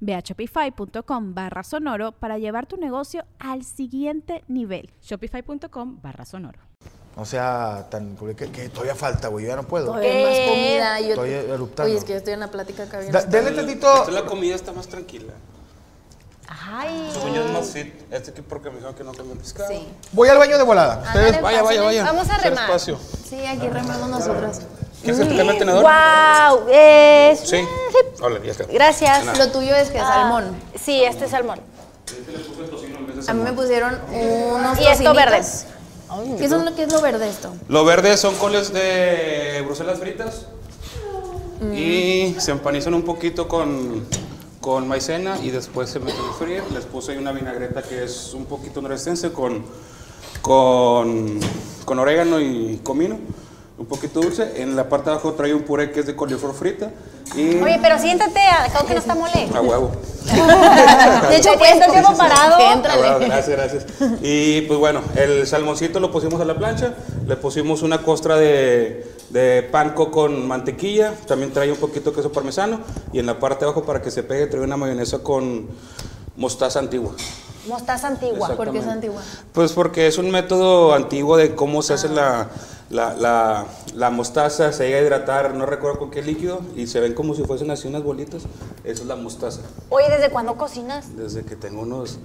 Ve a shopify.com barra sonoro para llevar tu negocio al siguiente nivel. Shopify.com barra sonoro. O sea, tan que, que todavía falta, güey. Yo ya no puedo. Todavía hay más comida. Yo, Estoy eruptando. Oye, es que yo estoy en la plática acá bien. Da- Denle tantito. La comida está más tranquila. Ay. Yo es más fit. Este que porque me dijeron que no come pescado. Sí. Voy al baño de volada. Ustedes- Vaya, vaya, vaya. Vamos a remar. espacio. Sí, aquí remamos nosotras. ¿Quieres cambie el tenedor? ¡Wow! Es... Sí. Hola, ya está. Gracias. Lo tuyo es que salmón. Sí, este es salmón. A mí me pusieron unos Y esto tocinitos. verde. ¿Qué, son lo, ¿Qué es lo verde esto? Lo verde son coles de Bruselas fritas. Y se empanizan un poquito con, con maicena y después se meten a frío. Les puse ahí una vinagreta que es un poquito norestense con, con, con orégano y comino. Un poquito dulce. En la parte de abajo trae un puré que es de coliflor frita. Y Oye, pero siéntate, acá que no está mole. a huevo. De hecho, pues, ¿cuánto tiempo parado? Bueno, gracias, gracias. Y pues bueno, el salmoncito lo pusimos a la plancha, le pusimos una costra de, de panko con mantequilla, también trae un poquito de queso parmesano y en la parte de abajo para que se pegue trae una mayonesa con mostaza antigua. Mostaza antigua. ¿Por qué es antigua? Pues porque es un método antiguo de cómo se hace la, la, la- la mostaza, se llega a hidratar, no recuerdo con qué líquido, y se ven como si fuesen así unas bolitas. Eso es la mostaza, Oye, ¿desde cuándo cocinas? desde que tengo unos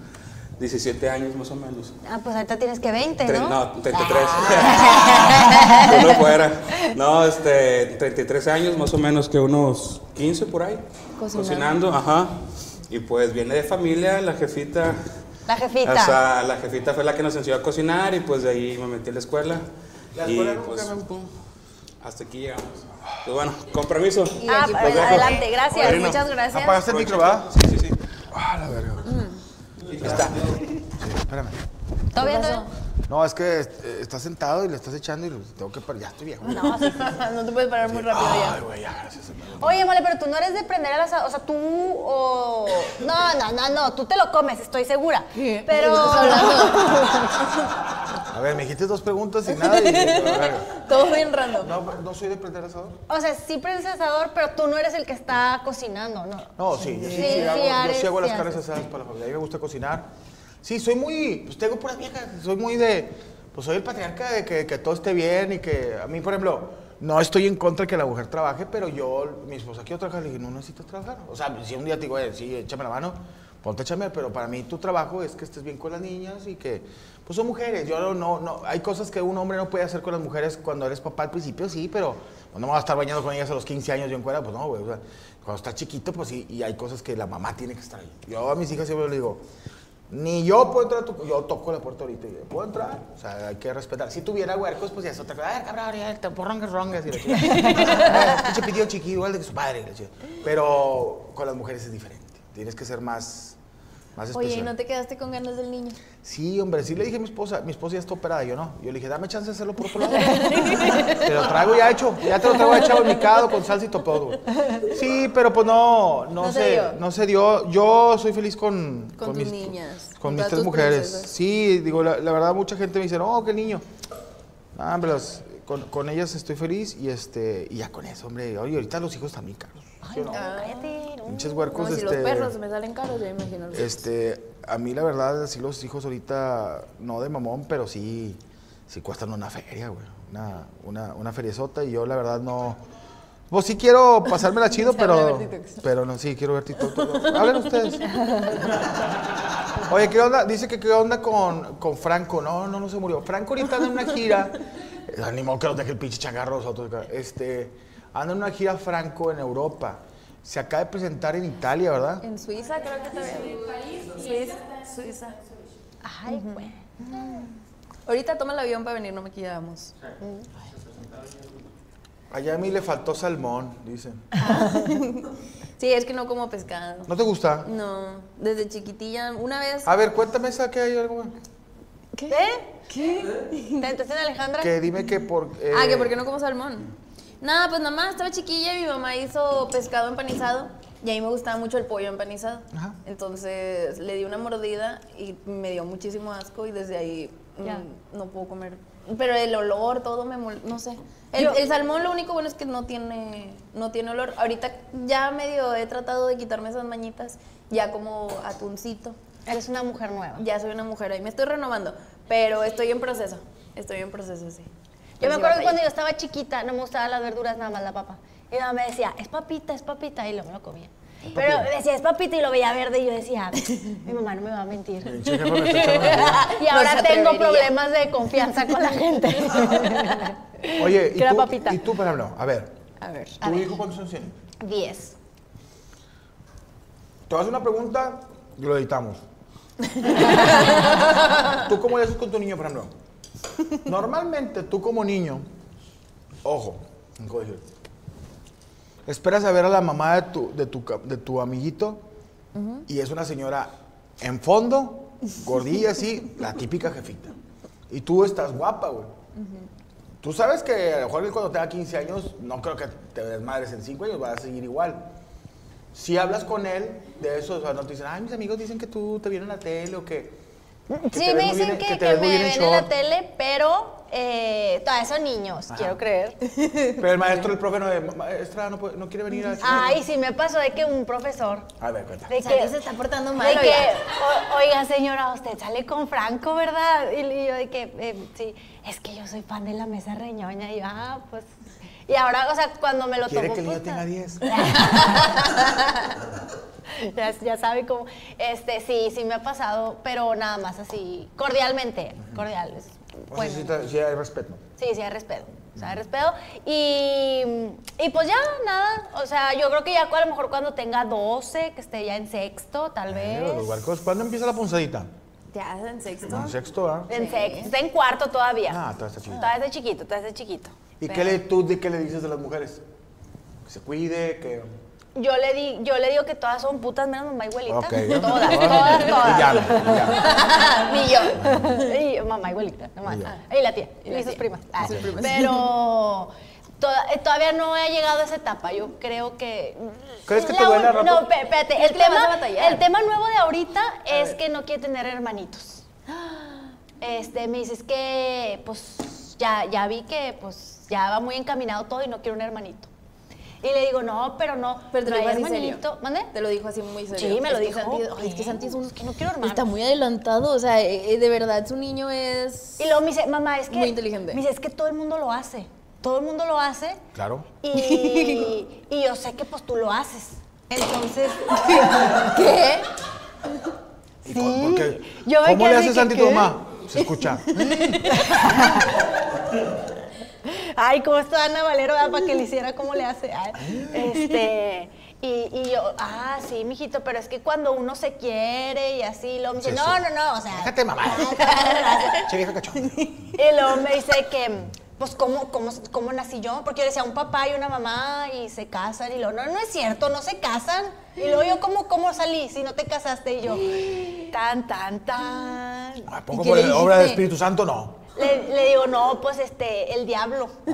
17 años más o menos. Ah, pues ahorita tienes que 20, Tre- ¿no? no, 33. Que no fuera. No, este, 33 años más o menos que unos 15 por ahí. Cocinando. Cocinando, ajá. Y pues viene de familia, la jefita. La jefita. O sea, la jefita fue la que nos enseñó a cocinar y pues de ahí me metí a la escuela. La y nunca pues, hasta aquí llegamos. Pues bueno. Y Ah, aquí pues, pues, adelante, gracias. Muchas gracias. ¿Apagaste el micro, va? Sí, sí, sí. Ah, la verga. Está. Sí, espérame. ¿Todo bien? No, es que eh, estás sentado y le estás echando y tengo que parar. Ya estoy viejo. No, sí, sí. no te puedes parar muy rápido Ay, ya. güey, ya, gracias. Oye, mole, pero tú no eres de prender el asador. O sea, tú o. No, no, no, no. Tú te lo comes, estoy segura. Pero. A ver, me dijiste dos preguntas y nada. Y, a ver, Todo bien random. no, no soy de prender asador. O sea, sí prendes asador, pero tú no eres el que está cocinando, ¿no? No, sí, yo sí, Sí, sí sí, hago, yo hago las sí carnes asadas para la familia. A mí me gusta cocinar. Sí, soy muy, pues tengo puras viejas. Soy muy de, pues soy el patriarca de que, que todo esté bien y que a mí, por ejemplo, no estoy en contra de que la mujer trabaje, pero yo, mi esposa quiero trabajar, le dije, no necesitas trabajar. O sea, si un día te digo, "Oye, sí, échame la mano, ponte a pero para mí tu trabajo es que estés bien con las niñas y que, pues son mujeres. Yo no, no, no, hay cosas que un hombre no puede hacer con las mujeres cuando eres papá al principio, sí, pero pues, no me voy a estar bañando con ellas a los 15 años yo en cuera, pues no, güey. O sea, cuando estás chiquito, pues sí, y hay cosas que la mamá tiene que estar ahí. Yo a mis hijas siempre les digo, ni yo puedo entrar a tu... Yo toco la puerta ahorita y digo, ¿puedo entrar? O sea, hay que respetar. Si tuviera huercos, pues ya es otra cosa. A ver, cabrón, ya te porrongas, rongas. Y la chica. Pinche pidió chiquillo igual de que su padre. chica. Pero con las mujeres es diferente. Tienes que ser más, más especial. Oye, ¿y no te quedaste con ganas del niño? Sí, hombre, sí le dije a mi esposa, mi esposa ya está operada, yo no. Yo le dije, dame chance de hacerlo por otro lado. te lo traigo ya hecho, ya te lo traigo echado en micado con salsa y todo. Sí, pero pues no, no, No se dio. no se dio. Yo soy feliz con, Con tus niñas, Con, con mis tres mujeres. princesas. Sí, digo, la, la verdad mucha gente me dice, no, qué niño. Ah, hombre, con ellas estoy feliz y este y ya con eso, hombre. Oye, ahorita los hijos también caros. ¿Sí o no? Cállate, no. Pinches Como huercos, si los este, perros me salen caros, ya imagino. los- este, a mí la verdad, así los hijos ahorita, no de mamón, pero sí, sí cuestan una feria, güey. Una, una, una feriezota y yo la verdad no... Pues sí quiero pasármela chido, pero... Pero no, sí, quiero ver TikTok. Hablen ustedes. Oye, ¿qué onda? Dice que qué onda con, con Franco. No, no, no se murió. Franco ahorita anda en una gira. Ni modo que los deje el pinche changarro los otros. acá. Este, anda en una gira franco en Europa. Se acaba de presentar en Italia, ¿verdad? En Suiza creo que también. Suiza. Suiza. Ay, güey. Ahorita toma el avión para venir, no me quedamos. Allá a mí le faltó salmón, dicen. Sí, es que no como pescado. ¿No te gusta? No, desde chiquitilla, una vez. A ver, cuéntame esa que hay algo. ¿Qué? ¿Qué? ¿Te entraste en Alejandra? Que dime que por. eh, Ah, que porque no como salmón. Nada, pues nada más estaba chiquilla y mi mamá hizo pescado empanizado y a mí me gustaba mucho el pollo empanizado. Ajá. Entonces le di una mordida y me dio muchísimo asco y desde ahí mm, Ya. no puedo comer. Pero el olor, todo me mol- no sé. El, el salmón lo único bueno es que no tiene no tiene olor. Ahorita ya medio he tratado de quitarme esas mañitas, ya como atuncito. Eres una mujer nueva. Ya soy una mujer ahí, me estoy renovando, pero estoy en proceso. Estoy en proceso, sí. Yo me acuerdo que cuando yo estaba chiquita no me gustaban las verduras, nada más la papa. Y mi mamá me decía, es papita, es papita, y lo me lo comía. Pero me decía, es papita, y lo veía verde, y yo decía, mi mamá no me va a mentir. Y ahora tengo problemas de confianza con la gente. Oye, ¿y tú, papita. y tú, por ejemplo, a ver, A ver. ¿tu hijo cuántos años tiene? Diez. Te voy a hacer una pregunta y lo editamos. ¿Tú cómo le haces con tu niño, por ejemplo? Normalmente tú como niño, ojo, esperas a ver a la mamá de tu, de tu, de tu amiguito y es una señora en fondo, gordilla así, la típica jefita. Y tú estás guapa, güey. Tú sabes que a lo mejor cuando tenga 15 años, no creo que te desmadres en 5 años, va a seguir igual. Si hablas con él de eso, o sea, no te dicen, ay, mis amigos dicen que tú te vienes en la tele o que. Sí, me dicen bien- que, que me ven en la tele, pero eh, todavía son niños, quiero creer. Pero el maestro, el profe, no, de, maestra, no, puede- no quiere venir a. Ay, sí me pasó de que un profesor A ver, cuenta. de que se está portando de mal. que, oiga. "O- oiga señora, usted sale con Franco, ¿verdad? Y, y yo de que, eh, sí, es que yo soy fan de la mesa reñoña. Y yo, ah, pues. Y ahora, o sea, cuando me lo Quiere tomo. que el niño puta. tenga 10. ya, ya sabe cómo. Este, sí, sí me ha pasado, pero nada más así, cordialmente, cordiales. O Bueno. sí, sí hay respeto. Sí, sí, hay respeto. O sea, hay respeto. Y, y pues ya, nada. O sea, yo creo que ya a lo mejor cuando tenga 12, que esté ya en sexto, tal vez. Eh, los barcos, ¿Cuándo empieza la punzadita? Ya en sexto. En sexto, ¿ah? En sexto. Está en cuarto todavía. Ah, todavía está chiquito. Todavía está chiquito, todavía está chiquito. ¿Y Pero qué le, tú de qué le dices a las mujeres? Que se cuide, que. Yo le, di, yo le digo que todas son putas menos mamá y abuelita. Ok. Todas, todas, todas. Y llame, y llame. Ni yo. Y mamá igualita, nomás. Y yo. Y la tía. Y, sus tía. primas. Ah, sus primas. Pero toda- eh, todavía no he llegado a esa etapa. Yo creo que. ¿Crees que te La duele un- rato? No, espé- espérate. ¿Crees El a tema, el tema nuevo de ahorita es que no quiere tener hermanitos. Este, me dices que, pues, ya, ya vi que, pues, ya va muy encaminado todo y no quiero un hermanito. Y le digo, no, pero no. Pero te no lo dijo así serio. hermanito. ¿Mande? Te lo dijo así muy serio. Sí, me lo Es que dijo. Santi- ay, es que Santi es un. es que no quiero hermano. Está muy adelantado, o sea, eh, eh, de verdad, su niño es. Y luego me dice, mamá, es que. Muy inteligente. Me dice, es que todo el mundo lo hace. Todo el mundo lo hace. Claro. Y, y yo sé que pues tú lo haces. Entonces. ¿Qué? ¿Y con- por qué? Yo ¿Cómo le haces que, Santi a tu mamá? Se escucha. Ay, ¿cómo está Ana Valero ¿verdad? para que le hiciera como le hace? Ay, este. Y, y yo, ah, sí, mijito, pero es que cuando uno se quiere y así, luego me dice, Sí, no, sí. no, no, o sea. Déjate, mamá. Che, vieja cachonda. Y luego me dice que, pues, ¿cómo, cómo, ¿cómo nací yo? Porque yo decía, un papá y una mamá y se casan. Y luego, no, no es cierto, no se casan. Y luego yo, ¿cómo, cómo salí si no te casaste? Y yo, tan, tan, tan. ¿A poco por la obra del? Espíritu Santo? No. Le, le digo, no, pues, este, el diablo.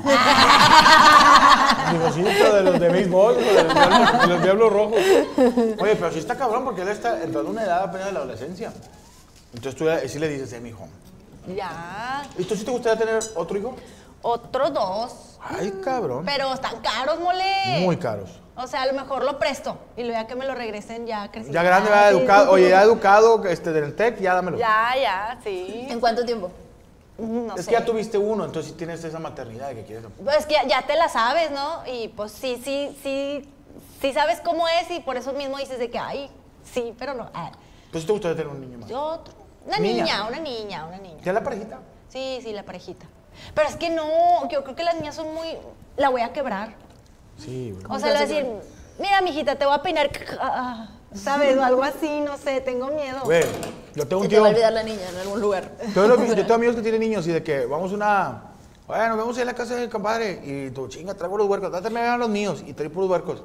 Digo, sí, pero de los de béisbol, de los diablos, de los diablos rojos. Oye, pero sí está cabrón porque él está entrando en una edad apenas de la adolescencia. Entonces tú sí le dices, eh, mi hijo. ya. ¿Y tú sí te gustaría tener otro hijo? Otros dos. Ay, cabrón. Pero están caros, mole. Muy caros. O sea, a lo mejor lo presto y luego ya que me lo regresen ya crecido. Ya grande, ya educado. Oye, ya educado este, del TEC, ya dámelo. Ya, ya, sí. ¿En cuánto tiempo? No es sé. que ya tuviste uno, entonces sí tienes esa maternidad que quieres. Pues que ya, ya te la sabes, ¿no? Y pues sí, sí, sí, sí sabes cómo es y por eso mismo dices de que, ay, sí, pero no. ah, Pues te gustaría tener un niño más. yo otro. Una Niña. niña. una niña, una niña. ¿Ya la parejita? Sí, sí, la parejita. Pero es que no, yo creo que las niñas son muy. La voy a quebrar. Sí, güey. O sea, le voy a decir, mira, mijita, te voy a peinar. ah, ¿Sabes? O algo así, no sé, tengo miedo. Güey, yo tengo Se un te va a tío. olvidar la niña en algún lugar. Tengo yo tengo amigos que tienen niños y de que vamos a una. Oye, nos vemos ahí en la casa del compadre. Y tú, chinga, traigo los huercos. Dáteme a los míos. Y trae puros huercos.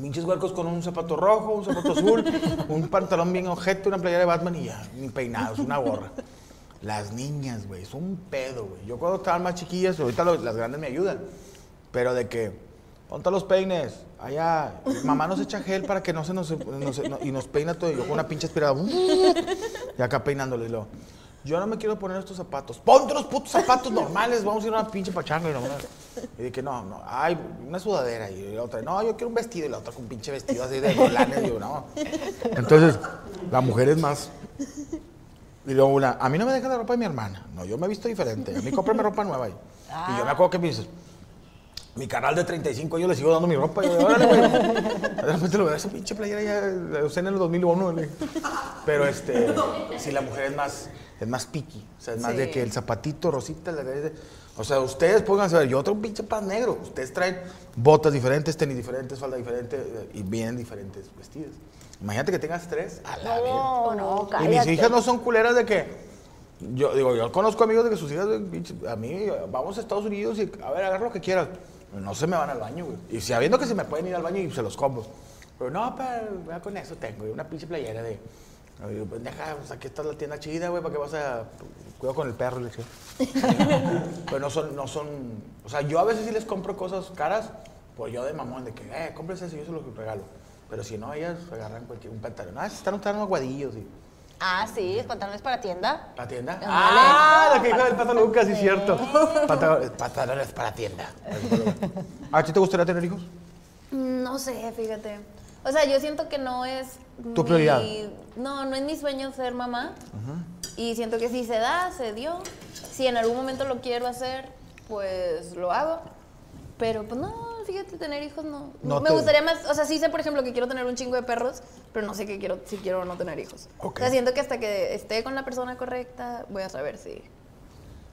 Pinches huercos con un zapato rojo, un zapato azul, un pantalón bien ojete, una playera de Batman y ya, ni peinados, una gorra. Las niñas, güey, son un pedo, güey. Yo cuando estaban más chiquillas, ahorita lo- las grandes me ayudan. Pero de que, ponte los peines, allá, mamá nos echa gel para que no se nos, y nos peina todo, y yo una pinche aspiradora, y acá peinándole, y luego, yo no me quiero poner estos zapatos, ponte los putos zapatos normales, vamos a ir a una pinche pachanga, y, y que no, no, ay, una sudadera, y la otra, no, yo quiero un vestido, y la otra con un pinche vestido así de volanes, yo, no. Entonces, la mujer es más, y luego una, a mí no me deja la ropa de mi hermana. No, yo me he visto diferente. A mí cómprame ropa nueva. Y yo me acuerdo que me dices, mi canal de 35 yo le sigo dando mi ropa. Y yo, órale, güey. De repente lo veo, esa pinche playera ya la usé en el 2001. le- Pero este, si la mujer es más, es más piqui. O sea, es más de que el zapatito, rosita, la de- o sea, ustedes pónganse a ver, yo un pinche pan negro. Ustedes traen botas diferentes, tenis diferentes, falda diferente eh, y bien diferentes vestidos. Imagínate que tengas tres. A la. No, no, Y mis hijas no son culeras de que. Yo digo, yo conozco amigos de que sus hijas, a mí, vamos a Estados Unidos y a ver, agarra lo que quieras. No se me van al baño, güey. Y sabiendo que se me pueden ir al baño y se los compro. Pero no, pero con eso tengo, una pinche playera de. Oye, pues, deja, pues, aquí está la tienda chida, güey, ¿para qué vas a...? Cuidado con el perro, le dije. Pero no son, no son... O sea, yo a veces sí les compro cosas caras, pues yo de mamón, de que, eh, cómprese eso yo se lo regalo. Pero si no, ellas agarran cualquier, un pantalón. Ah, están, están aguadillos, y... Ah, sí, pantalones para tienda. ¿Para tienda? Ah, la que dijo del Pato Lucas, sí, cierto. Pantalones, pantalones para tienda. ¿A ti te gustaría tener hijos? No sé, fíjate. O sea, yo siento que no es. ¿Tu mi- prioridad? No, no es mi sueño ser mamá. Y siento que si se da, se dio. Si en algún momento lo quiero hacer, pues lo hago. Pero pues no, fíjate, tener hijos no. No Me te- gustaría más, o sea, sí sé, por ejemplo, que quiero tener un chingo de perros, pero no sé que quiero, si quiero o no tener hijos. Ok. O sea, siento que hasta que esté con la persona correcta, voy a saber si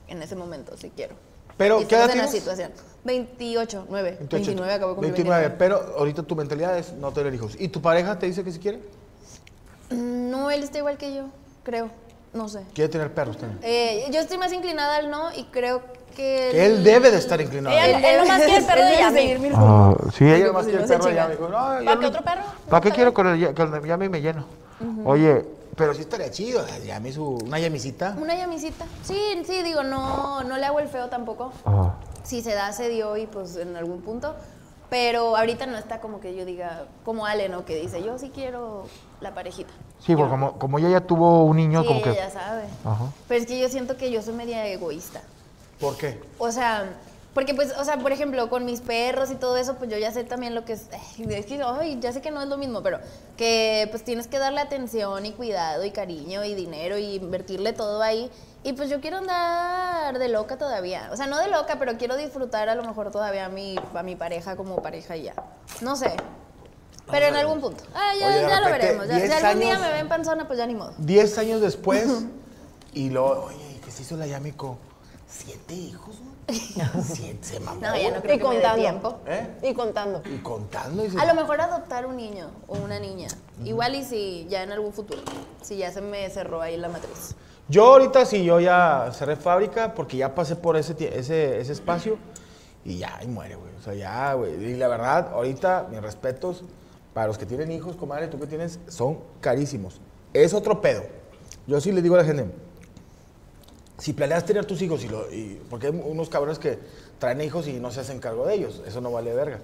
en ese momento si quiero. Pero, Y ¿qué edad en la situación. 28, 9. 28. 29 acabo de cumplir 29, 29. pero ahorita tu mentalidad es no tener hijos. ¿Y tu pareja te dice que si quiere? No, él está igual que yo, creo. No sé. Quiere tener perros también. Eh, yo estoy más inclinada al no y creo que. Que él debe de estar inclinado. Ella- Él- él nomás quiere el perro de mi Ah, sí, ella Digo, más pues, quiere el perro de no, ¿Para no- qué otro perro? ¿Para qué quiero con el, con el Yami me lleno? Oye, pero sí estaría chido. Yami, su, una Yamisita. Una llamisita. Sí, sí, digo, no, no le hago el feo tampoco. Si se da, se dio y pues en algún punto. Pero ahorita no está como que yo diga, como Ale, ¿no? Que dice, yo sí quiero la parejita. Sí, porque como, como ella ya tuvo un niño, Sí, como ella que... ya sabe. Ajá. Pero es que yo siento que yo soy media egoísta. ¿Por qué? O sea, porque pues, o sea, por ejemplo, con mis perros y todo eso, pues yo ya sé también lo que es, ay, es que, ay, ya sé que no es lo mismo, pero que pues tienes que darle atención y cuidado y cariño y dinero y invertirle todo ahí. Y pues yo quiero andar de loca todavía. O sea, no de loca, pero quiero disfrutar a lo mejor todavía a mi, a mi pareja como pareja y ya. No sé. Pero en algún punto. Ah, ya, Oye, de ya lo repente, veremos. Ya, 10 si algún día años- me ven panzona, pues ya ni modo. Diez años después, y luego, oye, ¿y ¿qué se hizo la Yamico? ¿Siete hijos, güey? Siete, se mamó. No, ya no creo Y que me dé contando. tiempo. ¿Eh? Y contando. Y contando. Y se- A lo mejor adoptar un niño o una niña. Igual y si ya en algún futuro. Si ya se me cerró ahí la matriz. Yo ahorita sí, yo ya cerré fábrica porque ya pasé por ese, ese, ese espacio y ya, y muere, güey. O sea, ya, güey. Y la verdad, ahorita, mis respetos para los que tienen hijos, comadre, tú que tienes, son carísimos. Es otro pedo. Yo sí les digo a la gente, si planeas tener tus hijos, y lo, y- porque hay unos cabrones que traen hijos y no se hacen cargo de ellos, eso no vale verga.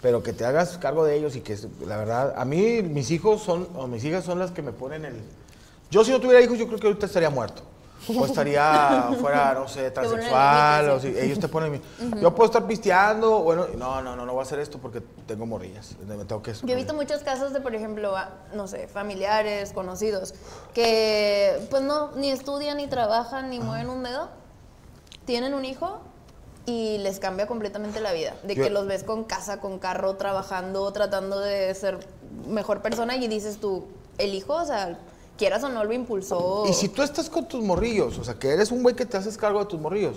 Pero que te hagas cargo de ellos y que, la verdad, a mí mis hijos son, o mis hijas son las que me ponen el... Yo si no tuviera hijos, yo creo que ahorita estaría muerto. O estaría fuera, no sé, transexual, o si ellos te ponen... mi- Yo puedo estar pisteando, bueno, no, no, no, no voy a hacer esto porque tengo morrillas. Me tengo que... Yo he visto muchos casos de, por ejemplo, no sé, familiares, conocidos, que pues no, ni estudian, ni trabajan, ni mueven un dedo, tienen un hijo y les cambia completamente la vida. De Yo- que los ves con casa, con carro, trabajando, tratando de ser mejor persona y dices tú, el hijo, o sea, quieras o no, lo impulsó. Y si tú estás con tus morrillos, o sea, que eres un güey que te haces cargo de tus morrillos,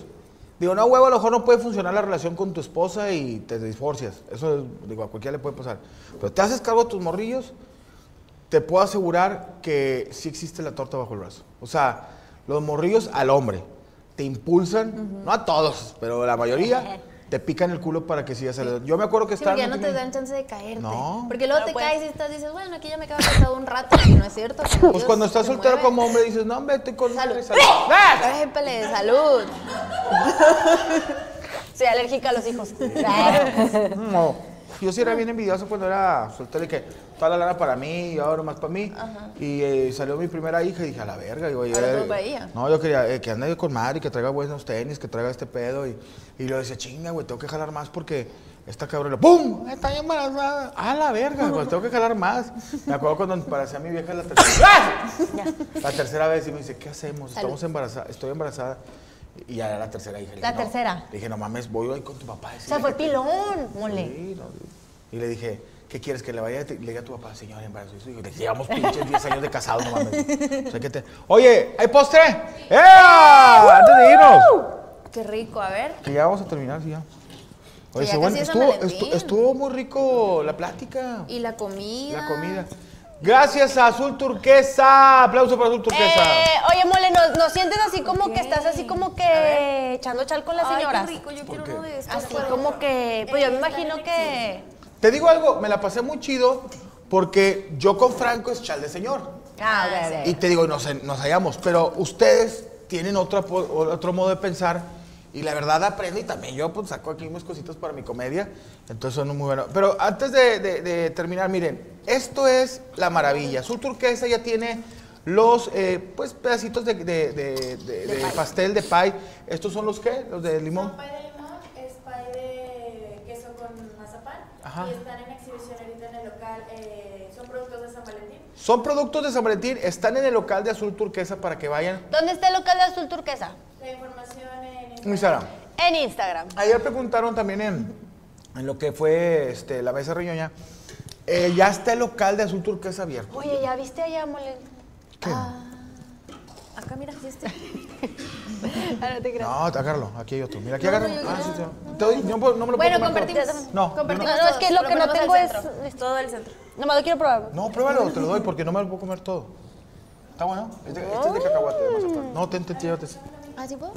Digo, no, huevo, a lo mejor no puede funcionar la relación con tu esposa y te divorcias. Eso, es- digo, a cualquiera le puede pasar. Pero te haces cargo de tus morrillos, te puedo asegurar que sí existe la torta bajo el brazo. O sea, los morrillos al hombre te impulsan, no a todos, pero la mayoría te pican el culo para que sigas el... Yo me acuerdo que Sí, estaba... porque ya no te dan chance de caerte. No. Porque luego No, te pues. caes y estás dices, bueno, aquí ya me quedo acostado un rato. Y no es cierto. Pues Dios cuando estás soltero mueve. como hombre dices, no, vete con... Salud. Salud. ¡Ah! Salud. Soy alérgica a los hijos. No. Yo sí era bien envidioso cuando era soltero y que toda la lana para mí y ahora más para mí. Y eh, salió mi primera hija y dije, a la verga. Digo, eh, ella. No, yo quería eh, que ande con madre, que traiga buenos tenis, que traiga este pedo. Y, y lo decía, chinga, güey, tengo que jalar más porque esta cabrona, ¡pum! Está embarazada. A la verga, güey, tengo que jalar más. Me acuerdo cuando parecía a mi vieja la tercera. ¡Ah! La tercera vez y me dice, ¿qué hacemos? Estamos embarazadas, estoy embarazada. Y ya era la tercera hija. La dije, no. tercera. Le dije, no mames, voy hoy con tu papá. O sea, fue pilón, mole. Sí, no, y le dije, ¿qué quieres? Que le vaya le diga a tu papá, señor embarazo. Y le dije, llevamos pinches 10 años de casados, no mames. O sea, que te... Oye, ¿hay postre? ¡Eh! Antes de irnos. Qué rico, a ver. Que ya vamos a terminar, sí, ya. Oye, ya sí, bueno, es San estuvo, Valentín. estu- estuvo muy rico la plática, Y la comida. la comida. Gracias a Azul Turquesa. Aplauso para Azul Turquesa. Eh, oye, mole, ¿no, no sientes así como que estás así como que echando chal con las Ay, señoras? qué rico, yo quiero qué? uno de estos. Así como que, pues yo me imagino que... Te digo algo, me la pasé muy chido porque yo con Franco es chal de señor. Ah, ok, ok. Y te digo, nos, nos hallamos, pero ustedes tienen otra, po- otro modo de pensar y la verdad aprendo y también yo pues saco aquí unas cositas para mi comedia, entonces son muy buenos. Pero antes de, de- de terminar, miren, esto es la maravilla. Azul turquesa ya tiene los eh, pues pedacitos de, de- de- de- de pastel de pie. ¿Estos son los qué? Los de limón. Son pie de limón, es pie de queso con mazapán Ajá. y están en exhibición ahorita en el local. eh, son productos de San Valentín. Son productos de San Valentín, están en el local de Azul Turquesa para que vayan. ¿Dónde está el local de azul turquesa? La información Instagram. En Instagram. Ayer preguntaron también en, en lo que fue este, la mesa riñoña. eh, ya está el local de Azul Turquesa abierto. Oye, ¿ya viste allá, mole? ¿Qué? Acá, mira, sí este. Ah, no te creas. No, agárralo. Aquí hay otro. Mira, aquí No, agárralo. no, yo Ah, quiero. sí, sí. Te doy- no, no me lo Bueno, puedo compartimos. No, compartimos no. No, es que lo que no tengo es- es- todo el centro. Nomás lo quiero probar. No, pruébalo, te lo doy porque no me lo puedo comer todo. ¿Está bueno? Este, este es de cacahuate, de. No, ten, ten, llévate. ¿Ah, sí puedo?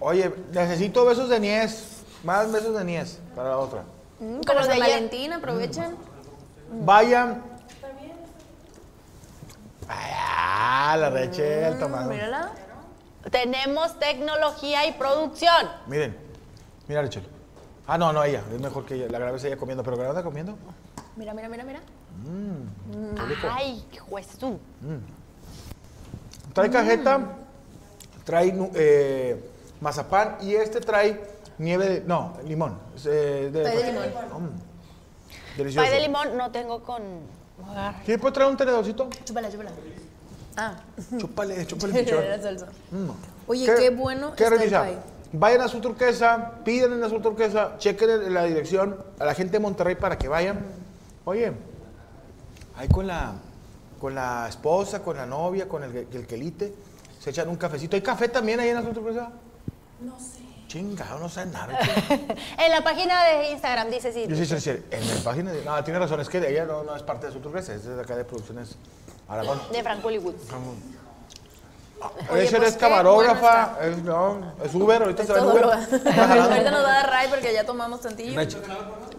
Oye, necesito besos de niez. Más besos de niez para la otra. Como Como San de ayer. Valentín, aprovechen. Vayan. Ay, ah, la Rachel tomando. Mírala. Tenemos tecnología y producción. Miren, mira Rachel. Ah, no, no, ella. Es mejor que ella. La grabes ella comiendo, pero grabada comiendo. Mira, mira, mira, mira. Ay, juezú. Trae cajeta, trae eh, mazapán y este trae nieve de. No, limón. Eh, de, Pay de limón. Mm, delicioso. Pay de limón no tengo con... ¿Quién puede traer un tenedorcito? Chúpala, chúpala. Ah, Chúpale, chúpale, salsa. Mm. Oye, qué bueno ¿Qué está el revisa? pie. Vayan a Azul Turquesa, piden en Azul Turquesa, chequen la dirección a la gente de Monterrey para que vayan. Oye, ahí con la, con la esposa, con la novia, con el, el quelite, se echan un cafecito. ¿Hay café también ahí en Azul Turquesa? No sé. Chingado, no sé nada. En la página de Instagram dice sí. Yo sí decir, en la página de... No, tiene razón, es que ella no, no es parte de Azul Turquesa, es de acá de Producciones Aragón. De Frank Hollywood. Oye, Esa pues es camarógrafa, es, no, es Uber, ahorita se va Uber. Ahorita nos va a dar ray porque ya tomamos tantillo.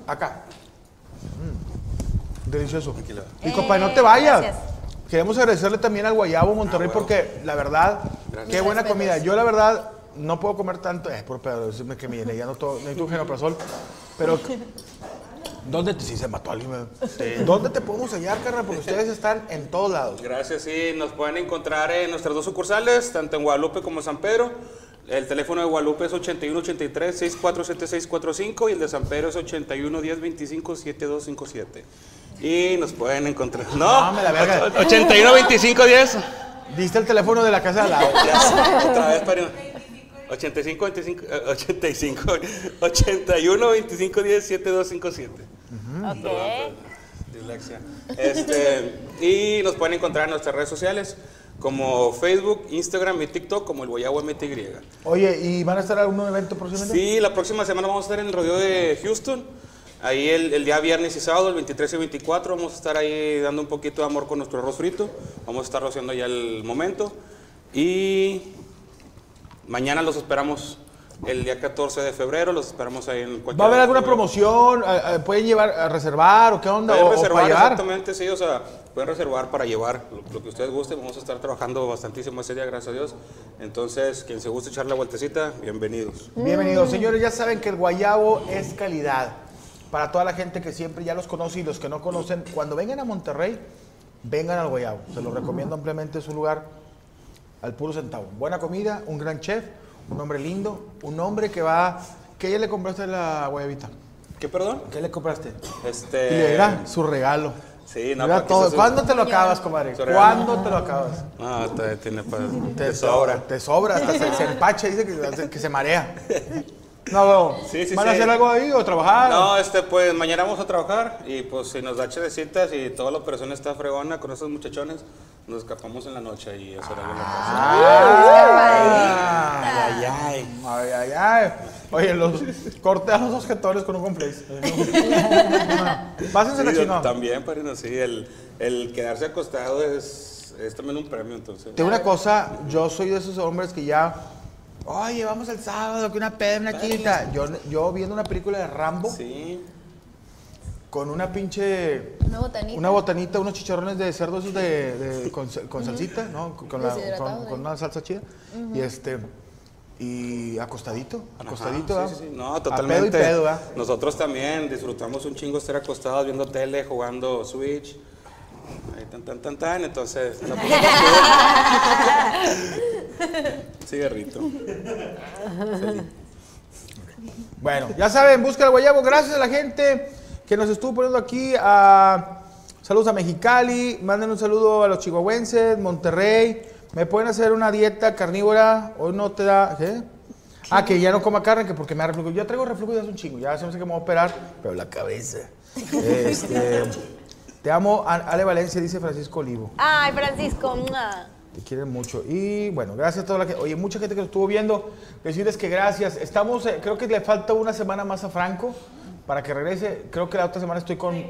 Acá. Mm, Delicioso. Y compadre, no te vayas. gracias. Queremos agradecerle también al Guayabo Monterrey porque la verdad, qué buena comida. Yo la verdad no puedo comer tanto, eh, por pedo, decirme que me llené, ya no todo, necesito un genoprazol, pero ¿dónde te, sí se mató alguien? ¿Dónde te podemos hallar, carnal? Porque ustedes están en todos lados. Gracias, sí, nos pueden encontrar en nuestras dos sucursales, tanto en Guadalupe como en San Pedro. El teléfono de Guadalupe es 8183-647645 y el de San Pedro es 811025-7257. Y nos pueden encontrar. No, No, me la verga. 812510. Diste el teléfono de la casa de sé, otra vez, para 85 25 eh, 85 81 25 10 7257. Ok. Dislexia. Este, y nos pueden encontrar en nuestras redes sociales como Facebook, Instagram y TikTok como el Guayabo MTY. Oye, ¿y van a estar en algún evento próximamente? Sí, la próxima semana vamos a estar en el rodeo de Houston. Ahí el, el día viernes y sábado, el 23 y 24, vamos a estar ahí dando un poquito de amor con nuestro arroz frito. Vamos a estar rociando ya el momento. Y mañana los esperamos el día 14 de febrero, los esperamos ahí en ¿Va a haber alguna promoción? ¿A- a- ¿Pueden llevar a reservar o qué onda? Pueden ¿O- o reservar, para llevar? exactamente, sí, o sea, pueden reservar para llevar lo, lo que ustedes gusten. Vamos a estar trabajando bastantísimo ese día, gracias a Dios. Entonces, quien se guste echar la vueltecita, bienvenidos. Bienvenidos, señores. Ya saben que el guayabo es calidad. Para toda la gente que siempre ya los conoce y los que no conocen, cuando vengan a Monterrey, vengan al guayabo. Se los recomiendo ampliamente. Es un lugar al puro centavo. Buena comida, un gran chef, un hombre lindo, un hombre que va. ¿Qué ya le compraste a la guayabita? ¿Qué, perdón? ¿Qué le compraste? Este... Y mira, su regalo. Sí, no, Mira todo. ¿Cuándo te lo acabas, regalo. ¿Cuándo te lo acabas? No, te- tiene para... Te, Te sobra. Te sobra, hasta se, se empacha, dice que, que se marea. No, no. Sí, sí, ¿Van a sí. hacer algo ahí o trabajar? No, este, pues mañana vamos a trabajar y pues si nos da chedecitas y toda la operación está fregona con esos muchachones, nos escapamos en la noche y eso era lo que Ah, ay, ay, ay, ay, ay. Oye, los corté a los objetores con un complex. Pásense la chingón. También, padrino, sí, el, el quedarse acostado es, es también un premio, entonces. Te una cosa, yo soy de esos hombres que ya. Oye, vamos el sábado, que una peda, una chita. Yo, yo viendo una película de Rambo Sí, con una pinche. Una botanita. Una botanita, unos chicharrones de cerdo esos de, de- con, con salsita, ¿no? Con, la- con- ¿eh? con una salsa chida. Y este. Y acostadito, Ajá, acostadito, sí, ¿verdad? sí, sí. No, A totalmente. pedo y pedo, ¿verdad? Nosotros también disfrutamos un chingo estar acostados viendo tele, jugando Switch. Ahí tan tan tan tan, entonces la. Cigarrito. Bueno, ya saben, busca el guayabo. Gracias a la gente que nos estuvo poniendo aquí. a- saludos a Mexicali. Manden un saludo a los chihuahuenses, Monterrey. ¿Me pueden hacer una dieta carnívora? Hoy no te da. ¿Qué? Ah, que ya no coma carne, que porque me da reflujo. Yo traigo reflujo ya hace un chingo. Ya hace que me voy a operar, pero la cabeza. Este, te amo, A- Ale Valencia, dice Francisco Olivo. Ay, Francisco. mua. Te quieren mucho. Y bueno, gracias a toda la gente. Oye, mucha gente que nos estuvo viendo. Decirles que gracias. Estamos, eh, creo que le falta una semana más a Franco para que regrese. Creo que la otra semana estoy con.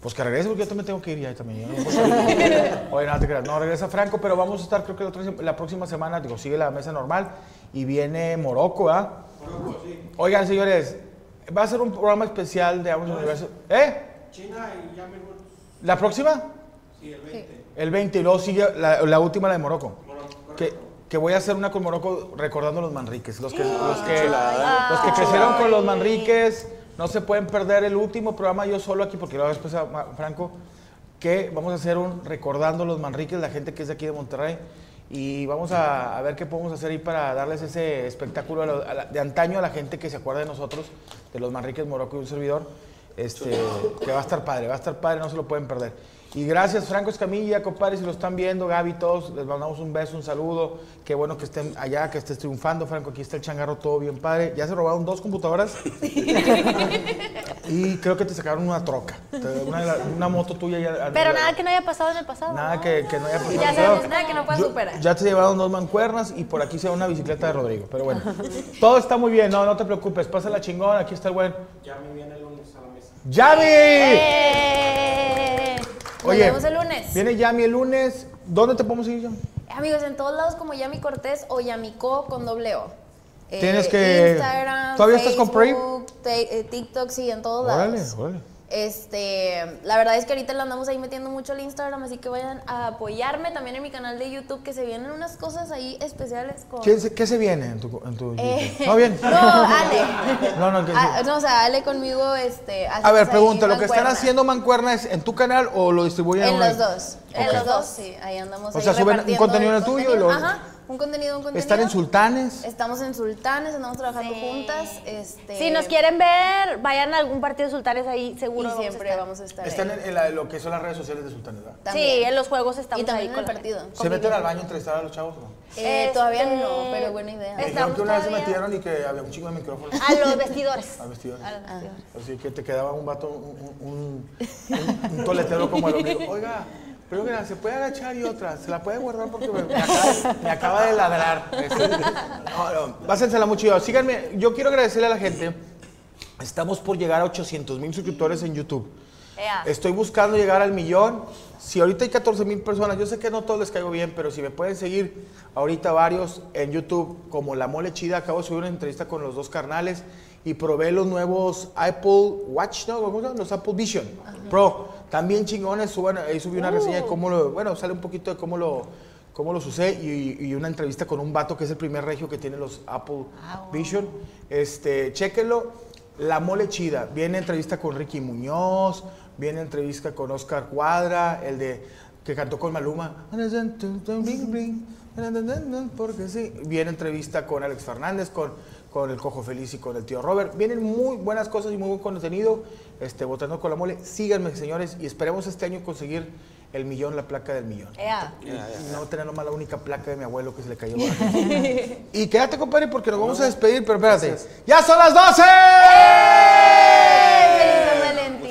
Pues que regrese porque yo también tengo que ir ya también. no puedo salir. Oye, no te creas. No, regresa Franco, pero vamos a estar creo que la, otra la próxima semana, digo, sigue la mesa normal y viene Morocco, ¿ah? Oigan, señores, va a ser un programa especial de al Universo. ¿Eh? China y ya ¿La próxima? El 20 y luego sigue la, la última, la de Morocco. Que, que voy a hacer una con Morocco recordando a los Manriques. Los que, los que, los que crecieron con los Manriques no se pueden perder el último programa yo solo aquí, porque lo hago después a Ma- Franco, que vamos a hacer un recordando a los Manriques, la gente que es de aquí de Monterrey. Y vamos a, a ver qué podemos hacer ahí para darles ese espectáculo a lo- a la- de antaño a la gente que se acuerda de nosotros, de los Manriques, Morocco y un servidor. Este, que va a estar padre, va a estar padre, no se lo pueden perder. Y gracias Franco Escamilla, compadre, si lo están viendo, Gaby, todos, les mandamos un beso, un saludo. Qué bueno que estén allá, que estés triunfando, Franco. Aquí está el changarro, todo bien padre. Ya se robaron dos computadoras. y creo que te sacaron una troca. Una, la- moto tuya ya. Pero nada que no haya pasado en el pasado. Nada ¿no? que, que no haya pasado. Ya sabes, nada que no puedas superar. Ya te llevaron dos mancuernas y por aquí se va una bicicleta de Rodrigo. Pero bueno, todo está muy bien, no, no te preocupes. Pásala chingón, aquí está el buen. Yami viene el lunes a la mesa. ¡Yami! Eh, Nos vemos el lunes. Viene Yami el lunes. ¿Dónde te podemos seguir, Yami? Amigos, en todos lados como Yami Cortés o Yamico con doble O. Eh, Tienes que- Instagram, ¿Todavía estás con Prey? Facebook, eh, TikTok, sí, en todos Órale, lados. órale. Este, la verdad es que ahorita le andamos ahí metiendo mucho al Instagram, así que vayan a apoyarme también en mi canal de YouTube, que se vienen unas cosas ahí especiales con... ¿Quién se- ¿Qué se viene en tu, en tu Eh, YouTube? ¿No bien? No, Ale. No, no, que- Ah, no, o sea, Ale conmigo, este... A ver, pregunta, ¿lo que están haciendo Mancuerna es en tu canal o lo distribuyen En los dos. En los dos, sí. Ahí andamos. O ahí sea, suben un contenido en el tuyo y luego- Ajá, un contenido, un contenido. ¿Están en Sultanes? Estamos en Sultanes, andamos trabajando juntas. Este, Si nos quieren ver, vayan a algún partido de sultanes ahí, y seguro. vamos a siempre estar. vamos a estar Están ahí. en, en la- lo que son las redes sociales de Sultanes, ¿verdad? También. Sí, en los juegos estamos Y también ahí en el partido. ¿Se meten al baño a entrevistar a los chavos o no? Eh, Todavía Este, no, pero buena idea. Me dijeron que una vez se metieron y que había un chingo de micrófonos. A los vestidores. A vestidores. A los vestidores. Así que te quedaba un vato, un, un, un- un toletero como el ombligo. Oiga, Pero mira, se puede agachar y otra. Se la puede guardar porque me, me acaba, me acaba de ladrar. No, no, pásensela mucho. yo. Síganme. Yo quiero agradecerle a la gente. Estamos por llegar a 800 mil suscriptores en YouTube. Estoy buscando llegar al millón. Si ahorita hay 14 mil personas, yo sé que no todos les caigo bien, pero si me pueden seguir ahorita varios en YouTube, como La Mole Chida, acabo de subir una entrevista con los dos carnales y probé los nuevos Apple Watch, ¿no? ¿Cómo se llaman? Los Apple Vision Pro. También chingones, suban, ahí subí una reseña de cómo lo, bueno, sale un poquito de cómo lo, cómo los usé y, y una entrevista con un vato que es el primer regio que tiene los Apple Vision. Este, chéquenlo. La Mole Chida. Viene entrevista con Ricky Muñoz, viene entrevista con Oscar Cuadra, el de que cantó con Maluma. Porque sí. Viene entrevista con Alex Fernández, con, con el Cojo Feliz y con el tío Robert. Vienen muy buenas cosas y muy buen contenido. Este, votando con la mole. Síganme, señores, y esperemos este año conseguir el millón, la placa del millón. No tener nomás la única placa de mi abuelo que se le cayó. y quédate, compadre, porque nos vamos a despedir, pero espérate. ¡Ya son las 12!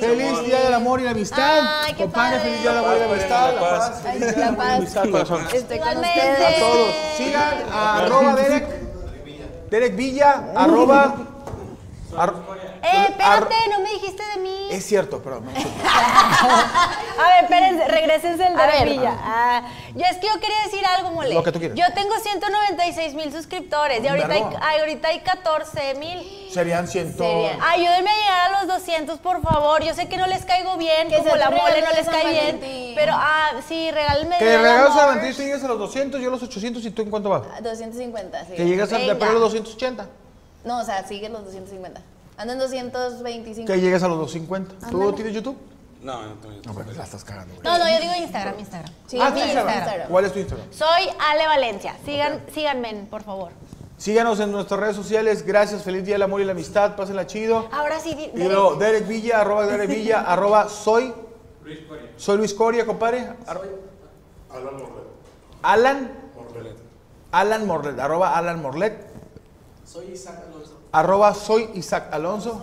¡Feliz! ¡Feliz Día del Amor y la Amistad! Ay, compadre, padre. feliz Día del Amor y la Amistad. La paz. Ay, feliz la Día del Amor y paz. Estoy con Igualmente. A ustedes. todos. Sigan a arroba Derek. Derek Villa, arroba. ar- Eh, espérate, ar- no me dijiste de mí. es cierto, perdón. no, A ver, espérense, regresense el de A ver. Villa. Ah, yo es que yo quería decir algo, mole. Lo que tú quieras. Yo tengo 196 mil suscriptores y ahorita hay, ay, ahorita hay 14 mil. Serían ciento. Serían. Ayúdenme a llegar a los 200, por favor. Yo sé que no les caigo bien, Que como la mole no les cae bien. Pero, ah, sí, regálenme Que regalos a. Valentín, tú llegas a los 200, yo a los 800 y tú en cuánto vas. 250, sí. Que llegas a los 280. No, o sea, sigue los 250. Ando en 225. Que llegues a los 250. ¿Tú tienes YouTube? No, no tengo No, pues la estás cagando. güey. No, no, yo digo Instagram, Instagram. Sí, Ah, mi ¿tu Instagram? Instagram. ¿Cuál es tu Instagram? Soy Ale Valencia. Sigan, síganme, por favor. Síganos en nuestras redes sociales. Gracias, feliz día del amor y la amistad. Pásenla chido. Ahora sí, di- Y luego Derek Villa, arroba Derek Villa, arroba soy. Soy Luis Coria, compadre. Arro- Alan Alan Morlet, arroba Alan Morlet. Soy Isaac Alonso. Arroba soy Isaac Alonso.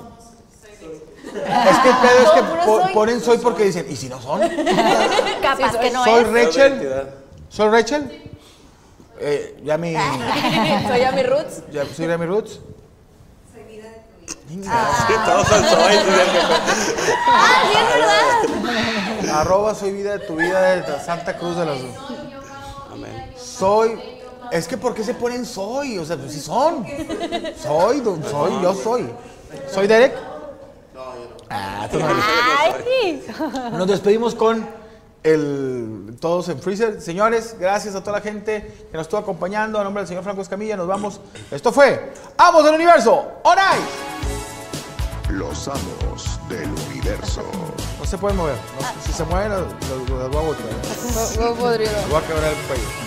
Es que el pedo es que No, puro po- soy. ponen soy porque dicen, ¿y si no son? capaz que no soy es. Rachel. ¿Soy Rachel? Eh, ya mi. Soy a mi roots. Ya, soy Remy Roots. Todos son soy. Ah, sí, es verdad. Arroba soy vida de tu vida de Santa Cruz de las Amén. Soy. Es que ¿por qué se ponen soy? O sea, pues sí son. Soy, don- soy, yo soy. ¿Soy Derek? Ah, tú no eres. Ay, sí. Nos despedimos con el todos en Freezer. Señores, gracias a toda la gente que nos estuvo acompañando. A nombre del señor Franco Escamilla, nos vamos. Esto fue Amos del Universo. ¡Onay! Los amos del universo. No se pueden mover. No, si se mueven, los, los- los voy a. No, no voy a quebrar el cuello.